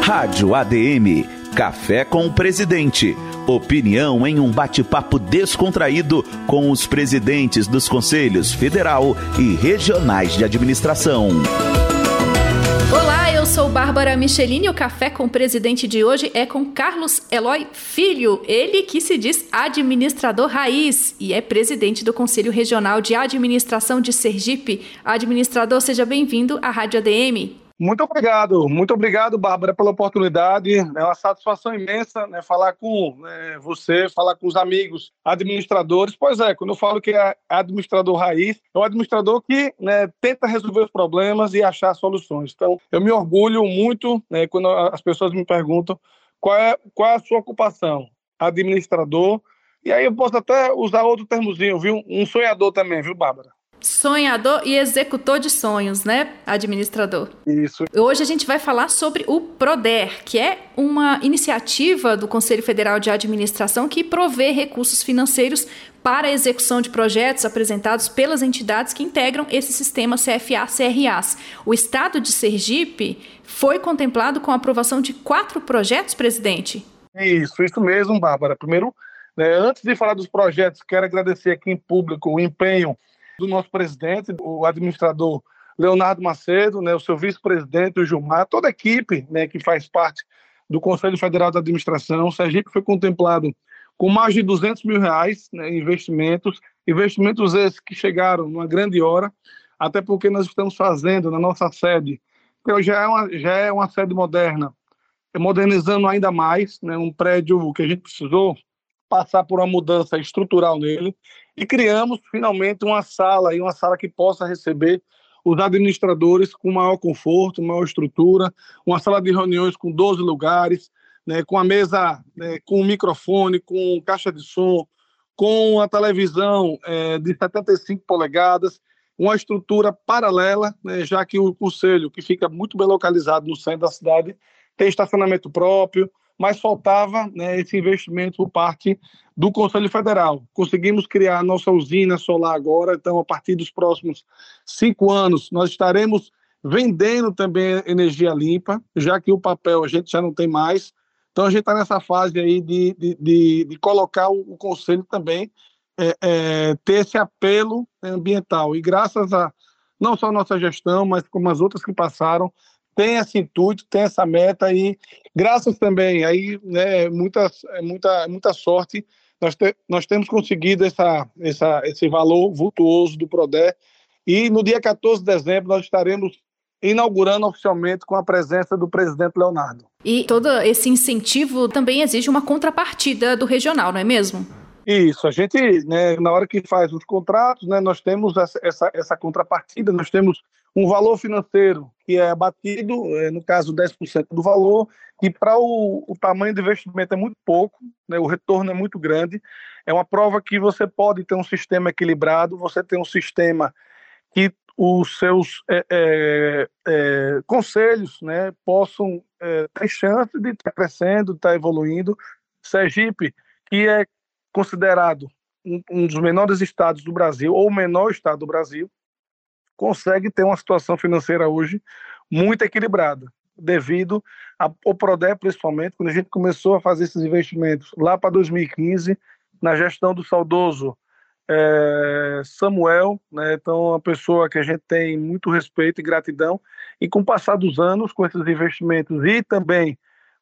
Rádio ADM Café com o Presidente. Opinião em um bate-papo descontraído com os presidentes dos conselhos federal e regionais de administração. Olá, eu sou Bárbara Michelini. O Café com o Presidente de hoje é com Carlos Eloy Filho, ele que se diz administrador raiz e é presidente do Conselho Regional de Administração de Sergipe. Administrador, seja bem-vindo à Rádio ADM. Muito obrigado, muito obrigado, Bárbara, pela oportunidade. É uma satisfação imensa né, falar com né, você, falar com os amigos administradores. Pois é, quando eu falo que é administrador raiz, é um administrador que né, tenta resolver os problemas e achar soluções. Então, eu me orgulho muito né, quando as pessoas me perguntam qual é, qual é a sua ocupação. Administrador. E aí eu posso até usar outro termozinho, viu? Um sonhador também, viu, Bárbara? Sonhador e executor de sonhos, né, administrador? Isso. Hoje a gente vai falar sobre o PRODER, que é uma iniciativa do Conselho Federal de Administração que provê recursos financeiros para a execução de projetos apresentados pelas entidades que integram esse sistema CFA-CRAs. O estado de Sergipe foi contemplado com a aprovação de quatro projetos, presidente? Isso, isso mesmo, Bárbara. Primeiro, né, antes de falar dos projetos, quero agradecer aqui em público o empenho do nosso presidente, o administrador Leonardo Macedo, né, o seu vice-presidente, o Gilmar, toda a equipe né, que faz parte do Conselho Federal de Administração. O Sergipe foi contemplado com mais de 200 mil reais né, em investimentos, investimentos esses que chegaram numa grande hora, até porque nós estamos fazendo na nossa sede, que já é uma, já é uma sede moderna, modernizando ainda mais, né, um prédio que a gente precisou passar por uma mudança estrutural nele e criamos finalmente uma sala, e uma sala que possa receber os administradores com maior conforto, maior estrutura, uma sala de reuniões com 12 lugares, né, com a mesa né, com microfone, com caixa de som, com a televisão é, de 75 polegadas, uma estrutura paralela, né, já que o conselho, que fica muito bem localizado no centro da cidade, tem estacionamento próprio, mas faltava né, esse investimento por parte do Conselho Federal. Conseguimos criar a nossa usina solar agora, então, a partir dos próximos cinco anos, nós estaremos vendendo também energia limpa, já que o papel a gente já não tem mais. Então, a gente está nessa fase aí de, de, de, de colocar o, o, Conselho também, é, é, ter esse apelo ambiental. E graças a não só a nossa gestão, mas como as outras que passaram, tem esse intuito, tem essa meta e graças também aí, né, muita, muita, muita sorte, nós, te, nós temos conseguido essa, essa, esse valor vultuoso do PRODER e no dia 14 de dezembro nós estaremos inaugurando oficialmente com a presença do presidente Leonardo. E todo esse incentivo também exige uma contrapartida do regional, não é mesmo? Isso, a gente, né, na hora que faz os contratos, né, nós temos essa, essa, essa contrapartida, nós temos um valor financeiro que é abatido, é, no caso 10% do valor, e para o, o, tamanho do investimento é muito pouco, né, o retorno é muito grande. É uma prova que você pode ter um sistema equilibrado, você tem um sistema que os seus é, é, é conselhos né, possam é, ter chance de estar crescendo, de estar evoluindo. Sergipe, que é considerado um, um dos menores estados do Brasil, ou o menor estado do Brasil, consegue ter uma situação financeira hoje muito equilibrada, devido ao PRODER, principalmente, quando a gente começou a fazer esses investimentos lá para 2015, na gestão do saudoso é, Samuel, né, então uma pessoa que a gente tem muito respeito e gratidão, e com o passar dos anos, com esses investimentos e também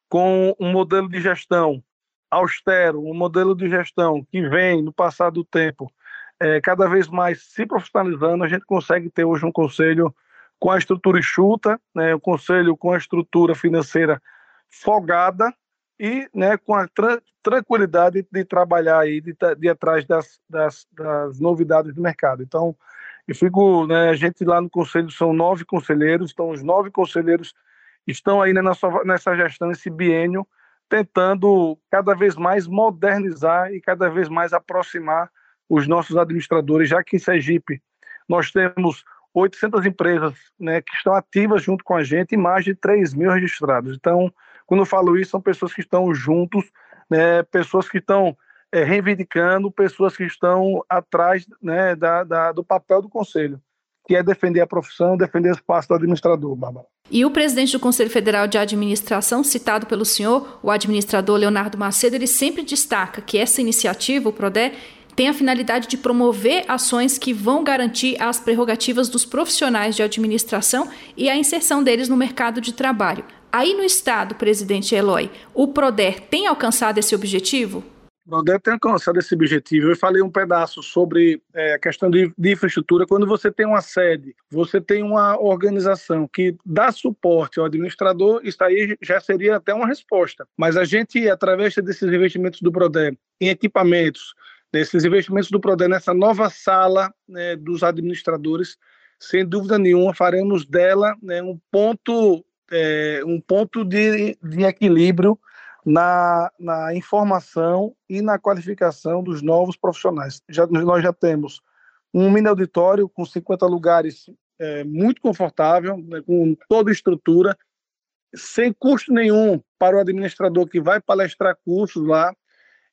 com um modelo de gestão austero, um modelo de gestão que vem no passar do tempo é, cada vez mais se profissionalizando, a gente consegue ter hoje um conselho com a estrutura enxuta, né, um conselho com a estrutura financeira folgada e né, com a tra tranquilidade de trabalhar aí, de, de atrás das, das, das, novidades do mercado. Então, eu fico, né, a gente lá no conselho são nove conselheiros, então os nove conselheiros estão aí nessa, nessa gestão, esse biênio, tentando cada vez mais modernizar e cada vez mais aproximar os nossos administradores, já que em Sergipe nós temos 800 empresas né, que estão ativas junto com a gente e mais de 3 mil registrados. Então, quando eu falo isso, são pessoas que estão juntos, né, pessoas que estão é, reivindicando, pessoas que estão atrás né, da, da, do papel do Conselho, que é defender a profissão, defender o espaço do administrador, Bárbara. E o presidente do Conselho Federal de Administração, citado pelo senhor, o administrador Leonardo Macedo, ele sempre destaca que essa iniciativa, o PRODE, tem a finalidade de promover ações que vão garantir as prerrogativas dos profissionais de administração e a inserção deles no mercado de trabalho. Aí no Estado, presidente Eloy, o PRODER tem alcançado esse objetivo? O PRODER tem alcançado esse objetivo. Eu falei um pedaço sobre é, a questão de, de, infraestrutura. Quando você tem uma sede, você tem uma organização que dá suporte ao administrador, isso aí já seria até uma resposta. Mas a gente, através desses investimentos do PRODER em equipamentos, desses investimentos do PRODER nessa nova sala né, dos administradores, sem dúvida nenhuma, faremos dela né, um ponto, é, um ponto de, de equilíbrio na, na informação e na qualificação dos novos profissionais. Já, nós já temos um mini auditório com 50 lugares é, muito confortável, né, com toda estrutura, sem custo nenhum para o administrador que vai palestrar cursos lá,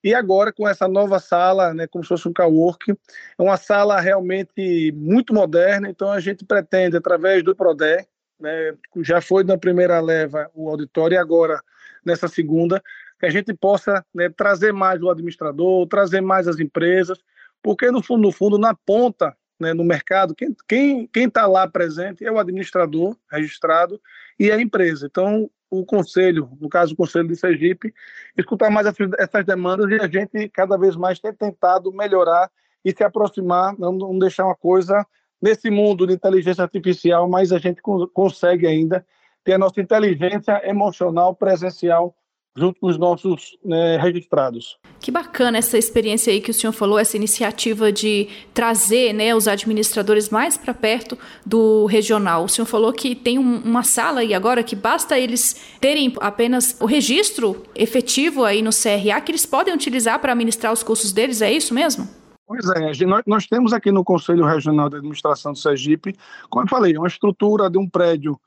e agora com essa nova sala, né, como se fosse um cowork, é uma sala realmente muito moderna, então a gente pretende, através do PRODE, né, já foi na primeira leva o auditório e agora nessa segunda, que a gente possa né, trazer mais o administrador, trazer mais as empresas, porque no fundo, no fundo, na ponta, né, no mercado, quem está quem, quem tá lá presente é o administrador registrado e a empresa. Então, o Conselho, no caso o Conselho de Sergipe, escutar mais essas demandas e a gente cada vez mais tem tentado melhorar e se aproximar, não, não deixar uma coisa nesse mundo de inteligência artificial, mas a gente consegue ainda ter a nossa inteligência emocional presencial junto com os nossos né, registrados. Que bacana essa experiência aí que o senhor falou, essa iniciativa de trazer né, os administradores mais para perto do regional. O senhor falou que tem um, uma sala aí agora que basta eles terem apenas o registro efetivo aí no CRA que eles podem utilizar para administrar os cursos deles, é isso mesmo? Pois é, nós, nós temos aqui no Conselho Regional de Administração do Sergipe, como eu falei, uma estrutura de um prédio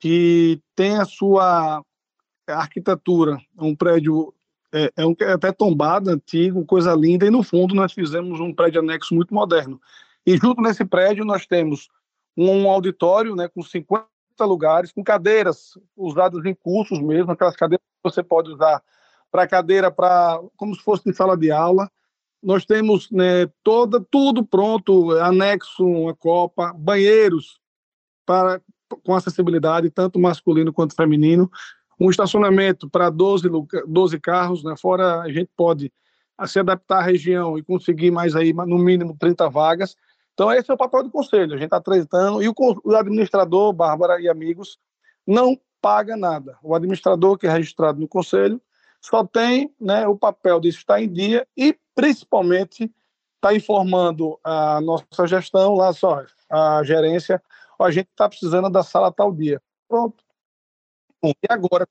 que tem a sua arquitetura, é um prédio é, é, um, é até tombado, antigo, coisa linda, e no fundo nós fizemos um prédio anexo muito moderno. E junto nesse prédio nós temos um auditório né, com 50 lugares, com cadeiras usadas em cursos mesmo, aquelas cadeiras que você pode usar para cadeira, para como se fosse de sala de aula. Nós temos né, toda, tudo pronto, anexo, uma copa, banheiros para, com acessibilidade, tanto masculino quanto feminino um estacionamento para 12, 12 carros, né? fora a gente pode se adaptar à região e conseguir mais aí, no mínimo 30 vagas. Então, esse é o papel do conselho. A gente está tratando, e o, o administrador, Bárbara e amigos, não paga nada. O administrador que é registrado no conselho só tem né, o papel de estar em dia e, principalmente, está informando a nossa gestão, lá só, a gerência, a gente está precisando da sala tal dia. Pronto. E agora,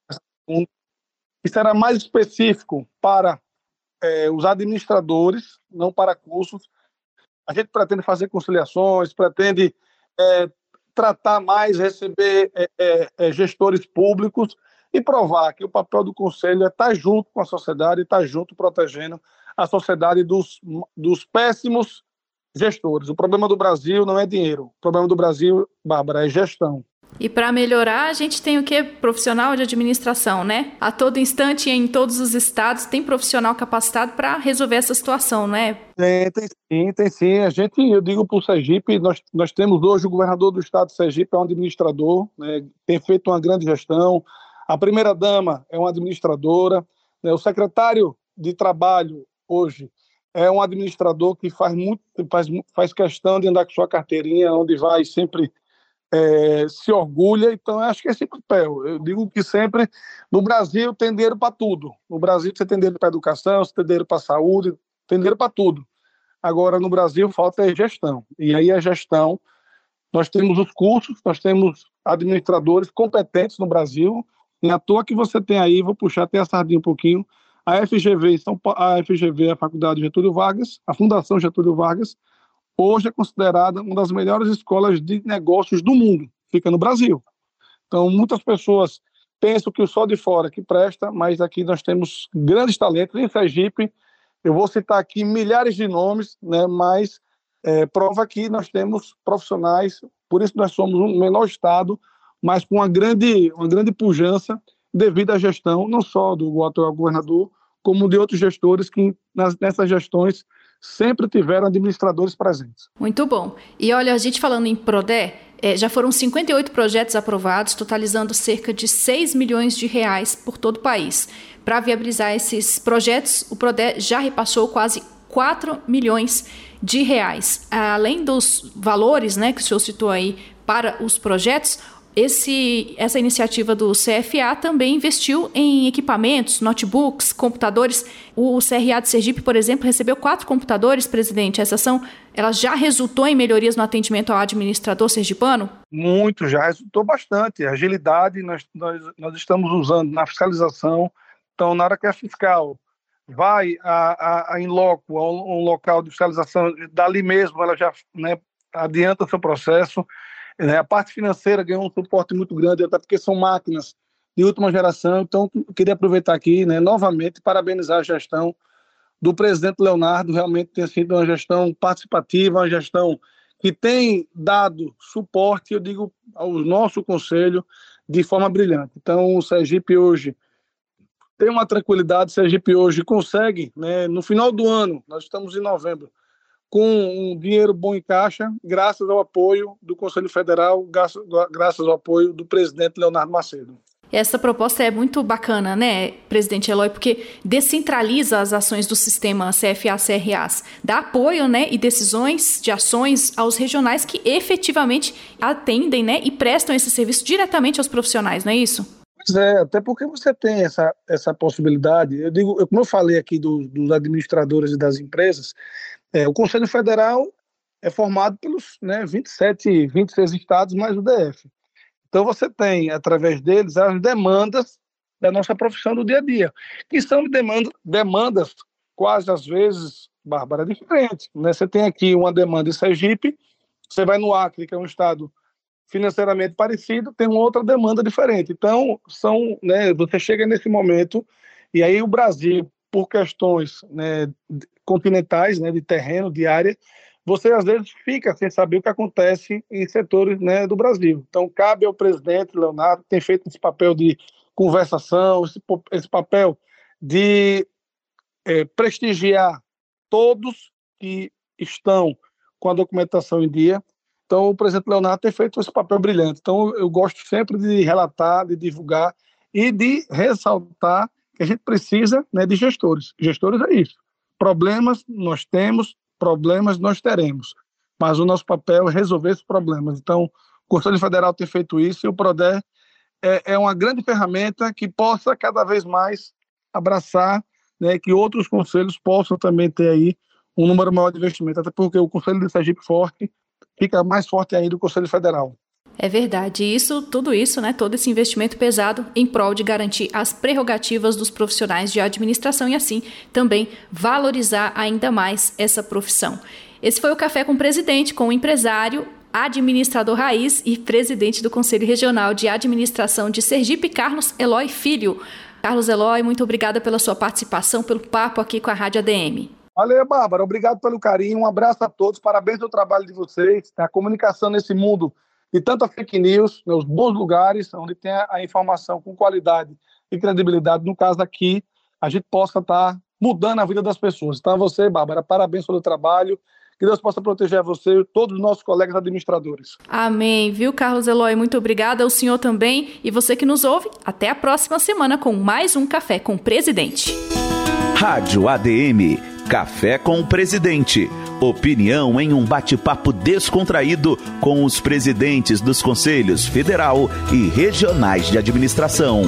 isso era mais específico para é, os administradores, não para cursos. A gente pretende fazer conciliações, pretende é, tratar mais, receber é, é, é gestores públicos e provar que o papel do conselho é estar junto com a sociedade, estar junto protegendo a sociedade dos, dos péssimos gestores. O problema do Brasil não é dinheiro. O problema do Brasil, Bárbara, é gestão. E para melhorar, a gente tem o que? Profissional de administração, né? A todo instante, em todos os estados, tem profissional capacitado para resolver essa situação, né? Tem, tem sim, tem sim. A gente, eu digo para o Sergipe, nós, nós temos hoje o governador do estado de Sergipe, é um administrador, né? tem feito uma grande gestão. A primeira-dama é uma administradora. Né? O secretário de trabalho, hoje, é um administrador que faz muito faz, faz questão de andar com sua carteirinha, onde vai sempre é, se orgulha, então acho que é esse papel. Eu digo que sempre, no Brasil tem dinheiro para tudo. No Brasil você tem dinheiro para educação, você tem dinheiro para saúde, tem dinheiro para tudo. Agora, no Brasil, falta a gestão. E aí a gestão, nós temos os cursos, nós temos administradores competentes no Brasil, e à toa que você tem aí, vou puxar até a sardinha um pouquinho, a FGV, a FGV, a Faculdade Getúlio Vargas, a Fundação Getúlio Vargas, hoje é considerada uma das melhores escolas de negócios do mundo, fica no Brasil. Então, muitas pessoas pensam que o só de fora que presta, mas aqui nós temos grandes talentos. Em Sergipe, eu vou citar aqui milhares de nomes, né, mas é, prova que nós temos profissionais Por isso nós somos um menor estado, mas com uma grande, uma grande pujança devido à gestão, não só do atual governador, como de outros gestores que nas, nessas gestões sempre tiveram administradores presentes. Muito bom. E olha, a gente falando em PRODE, é, já foram 58 projetos aprovados, totalizando cerca de 6 milhões de reais por todo o país. Para viabilizar esses projetos, o PRODE já repassou quase 4 milhões de reais. Além dos valores né, que o senhor citou aí para os projetos, esse, essa iniciativa do CFA também investiu em equipamentos, notebooks, computadores. O CRA de Sergipe, por exemplo, recebeu quatro computadores, presidente. Essa ação ela já resultou em melhorias no atendimento ao administrador sergipano? Muito, já resultou bastante. Agilidade nós, nós, nós estamos usando na fiscalização. Então, na hora que a fiscal vai a, in loco, a um, um local de fiscalização, dali mesmo ela já né, adianta seu processo né? A parte financeira ganhou um suporte muito grande, até porque são máquinas de última geração. Então, queria aproveitar aqui, né, novamente, parabenizar a gestão do presidente Leonardo. Realmente tem sido uma gestão participativa, uma gestão que tem dado suporte, eu digo, ao nosso conselho de forma brilhante. Então, o Sergipe hoje tem uma tranquilidade, o Sergipe hoje consegue, né, no final do ano, nós estamos em novembro, com um dinheiro bom em caixa, graças ao apoio do Conselho Federal, graças ao apoio do presidente Leonardo Macedo. Essa proposta é muito bacana, né, presidente Eloy, porque descentraliza as ações do sistema CFA-CRAs, dá apoio né, e decisões de ações aos regionais que efetivamente atendem né, e prestam esse serviço diretamente aos profissionais, não é isso? Pois é, até porque você tem essa, essa possibilidade. Eu digo, como eu falei aqui do, dos administradores e das empresas, é, o Conselho Federal é formado pelos né, 27, 26 estados mais o DF. Então você tem, através deles, as demandas da nossa profissão do dia a dia, que são demandas, demandas quase às vezes, Bárbara, diferentes. Né? Você tem aqui uma demanda em Sergipe, você vai no Acre, que é um estado financeiramente parecido, tem uma outra demanda diferente. Então, são, né, você chega nesse momento, e aí o Brasil, por questões né, continentais, né, de terreno, de área, você às vezes fica sem saber o que acontece em setores né, do Brasil. Então, cabe ao presidente Leonardo, tem feito esse papel de conversação, esse, esse papel de é, prestigiar todos que estão com a documentação em dia. Então, o presidente Leonardo tem feito esse papel brilhante. Então, eu gosto sempre de relatar, de divulgar e de ressaltar que a gente precisa né, de gestores. Gestores é isso. Problemas nós temos, problemas nós teremos. Mas o nosso papel é resolver esses problemas. Então, o Conselho Federal tem feito isso e o PRODER é, é uma grande ferramenta que possa cada vez mais abraçar, né, que outros conselhos possam também ter aí um número maior de investimento, até porque o Conselho de Sergipe Forte fica mais forte ainda do Conselho Federal. É verdade. Isso, tudo isso, né, todo esse investimento pesado em prol de garantir as prerrogativas dos profissionais de administração e assim também valorizar ainda mais essa profissão. Esse foi o Café com o Presidente, com o empresário, administrador raiz e presidente do Conselho Regional de Administração de Sergipe, Carlos Eloy Filho. Carlos Eloy, muito obrigada pela sua participação, pelo papo aqui com a Rádio ADM. Valeu, Bárbara. Obrigado pelo carinho. Um abraço a todos. Parabéns pelo trabalho de vocês. A comunicação nesse mundo de tanta fake news, nos né, bons lugares, onde tem a informação com qualidade e credibilidade. No caso aqui, a gente possa estar tá mudando a vida das pessoas. Então, a você, Bárbara, parabéns pelo trabalho. Que Deus possa proteger você e todos os nossos colegas administradores. Amém. Viu, Carlos Eloy? Muito obrigada. O senhor também. E você que nos ouve, até a próxima semana com mais um Café com o Presidente. Rádio ADM Café com o Presidente. Opinião em um bate-papo descontraído com os presidentes dos conselhos federal e regionais de administração.